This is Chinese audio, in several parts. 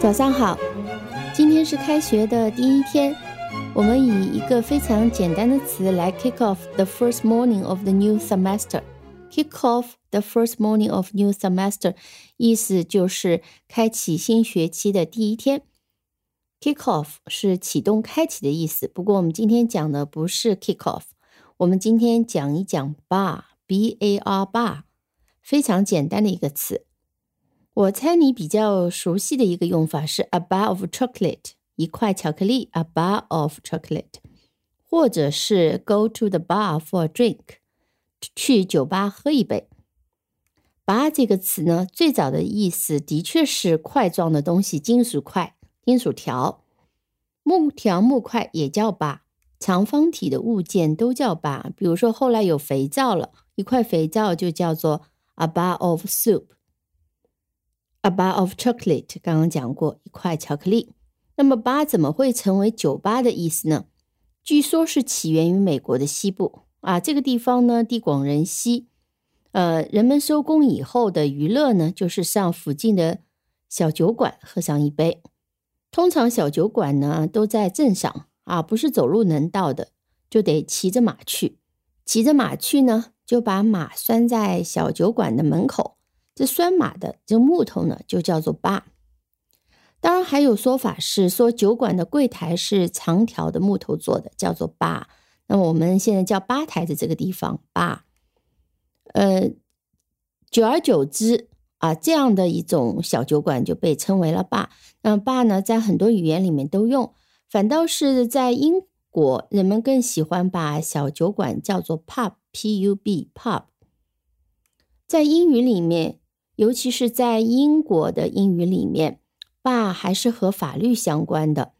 早上好，今天是开学的第一天，我们以一个非常简单的词来 kick off the first morning of the new semester。kick off the first morning of new semester，意思就是开启新学期的第一天。kick off 是启动、开启的意思。不过我们今天讲的不是 kick off，我们今天讲一讲 bar，b a r bar，非常简单的一个词。我猜你比较熟悉的一个用法是 a bar of chocolate，一块巧克力，a bar of chocolate，或者是 go to the bar for a drink。去酒吧喝一杯。bar 这个词呢，最早的意思的确是块状的东西，金属块、金属条、木条、木块也叫 bar，长方体的物件都叫 bar。比如说后来有肥皂了，一块肥皂就叫做 a bar of soup A bar of chocolate。刚刚讲过一块巧克力。那么 bar 怎么会成为酒吧的意思呢？据说是起源于美国的西部。啊，这个地方呢地广人稀，呃，人们收工以后的娱乐呢，就是上附近的小酒馆喝上一杯。通常小酒馆呢都在镇上啊，不是走路能到的，就得骑着马去。骑着马去呢，就把马拴在小酒馆的门口。这拴马的这木头呢，就叫做把。当然还有说法是说，酒馆的柜台是长条的木头做的，叫做把。那我们现在叫吧台的这个地方吧，呃，久而久之啊，这样的一种小酒馆就被称为了吧。那吧呢，在很多语言里面都用，反倒是在英国，人们更喜欢把小酒馆叫做 pub，p u b pub。在英语里面，尤其是在英国的英语里面，吧还是和法律相关的。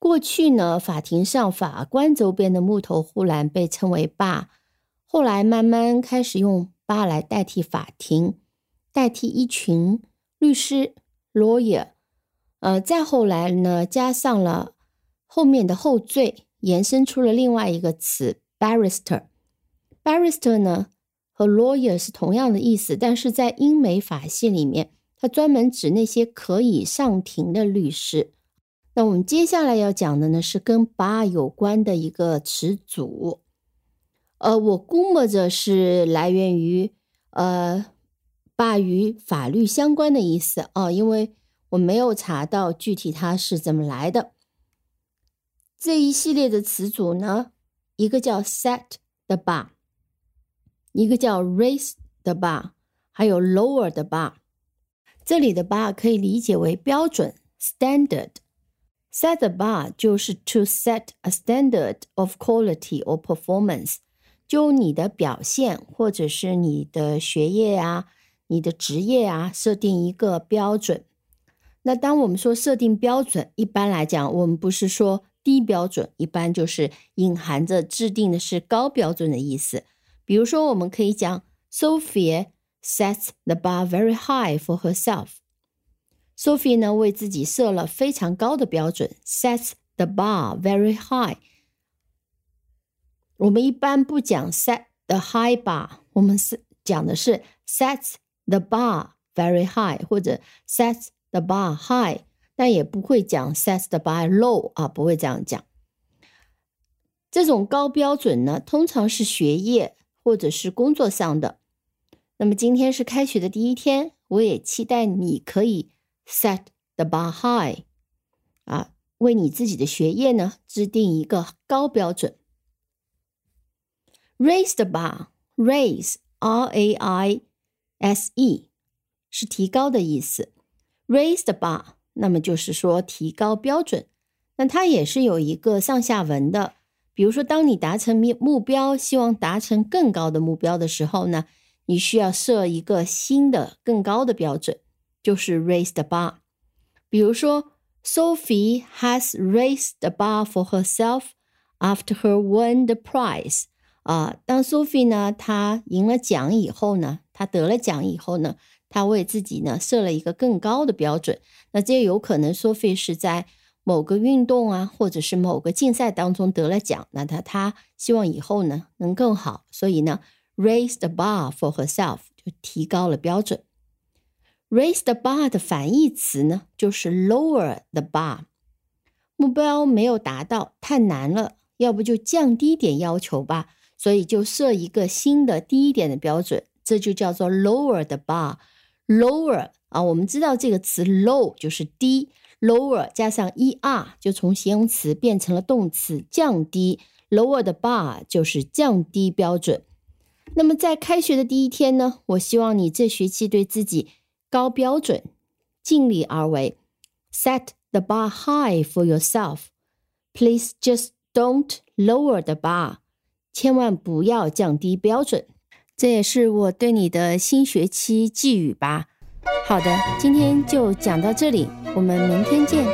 过去呢，法庭上法官周边的木头护栏被称为坝，后来慢慢开始用坝来代替法庭，代替一群律师 lawyer，呃，再后来呢，加上了后面的后缀，延伸出了另外一个词 barrister。barrister 呢和 lawyer 是同样的意思，但是在英美法系里面，它专门指那些可以上庭的律师。那我们接下来要讲的呢，是跟 bar 有关的一个词组，呃，我估摸着是来源于呃 bar 与法律相关的意思啊，因为我没有查到具体它是怎么来的。这一系列的词组呢，一个叫 set the bar，一个叫 raise the bar，还有 lower the bar。这里的 bar 可以理解为标准 standard。Set the bar 就是 to set a standard of quality or performance，就你的表现或者是你的学业啊、你的职业啊，设定一个标准。那当我们说设定标准，一般来讲，我们不是说低标准，一般就是隐含着制定的是高标准的意思。比如说，我们可以讲 Sophia sets the bar very high for herself。Sophie 呢，为自己设了非常高的标准，sets the bar very high。我们一般不讲 set the high bar，我们是讲的是 sets the bar very high，或者 sets the bar high，但也不会讲 sets the bar low 啊，不会这样讲。这种高标准呢，通常是学业 或者是工作上的。那么今天是开学的第一天，我也期待你可以。Set the bar high，啊，为你自己的学业呢制定一个高标准。Raise the bar，raise，r a i s e，是提高的意思。Raise the bar，那么就是说提高标准。那它也是有一个上下文的。比如说，当你达成目目标，希望达成更高的目标的时候呢，你需要设一个新的更高的标准。就是 raise the bar。比如说，Sophie has raised the bar for herself after her won the prize。啊，当 Sophie 呢，她赢了奖以后呢，她得了奖以后呢，她为自己呢设了一个更高的标准。那这有可能 Sophie 是在某个运动啊，或者是某个竞赛当中得了奖，那他他希望以后呢能更好，所以呢，raise the bar for herself 就提高了标准。Raise the bar 的反义词呢，就是 lower the bar。目标没有达到，太难了，要不就降低点要求吧。所以就设一个新的低一点的标准，这就叫做 lower the bar。lower 啊，我们知道这个词 low 就是低，lower 加上 er 就从形容词变成了动词，降低。lower the bar 就是降低标准。那么在开学的第一天呢，我希望你这学期对自己高标准，尽力而为，set the bar high for yourself. Please just don't lower the bar. 千万不要降低标准。这也是我对你的新学期寄语吧。好的，今天就讲到这里，我们明天见。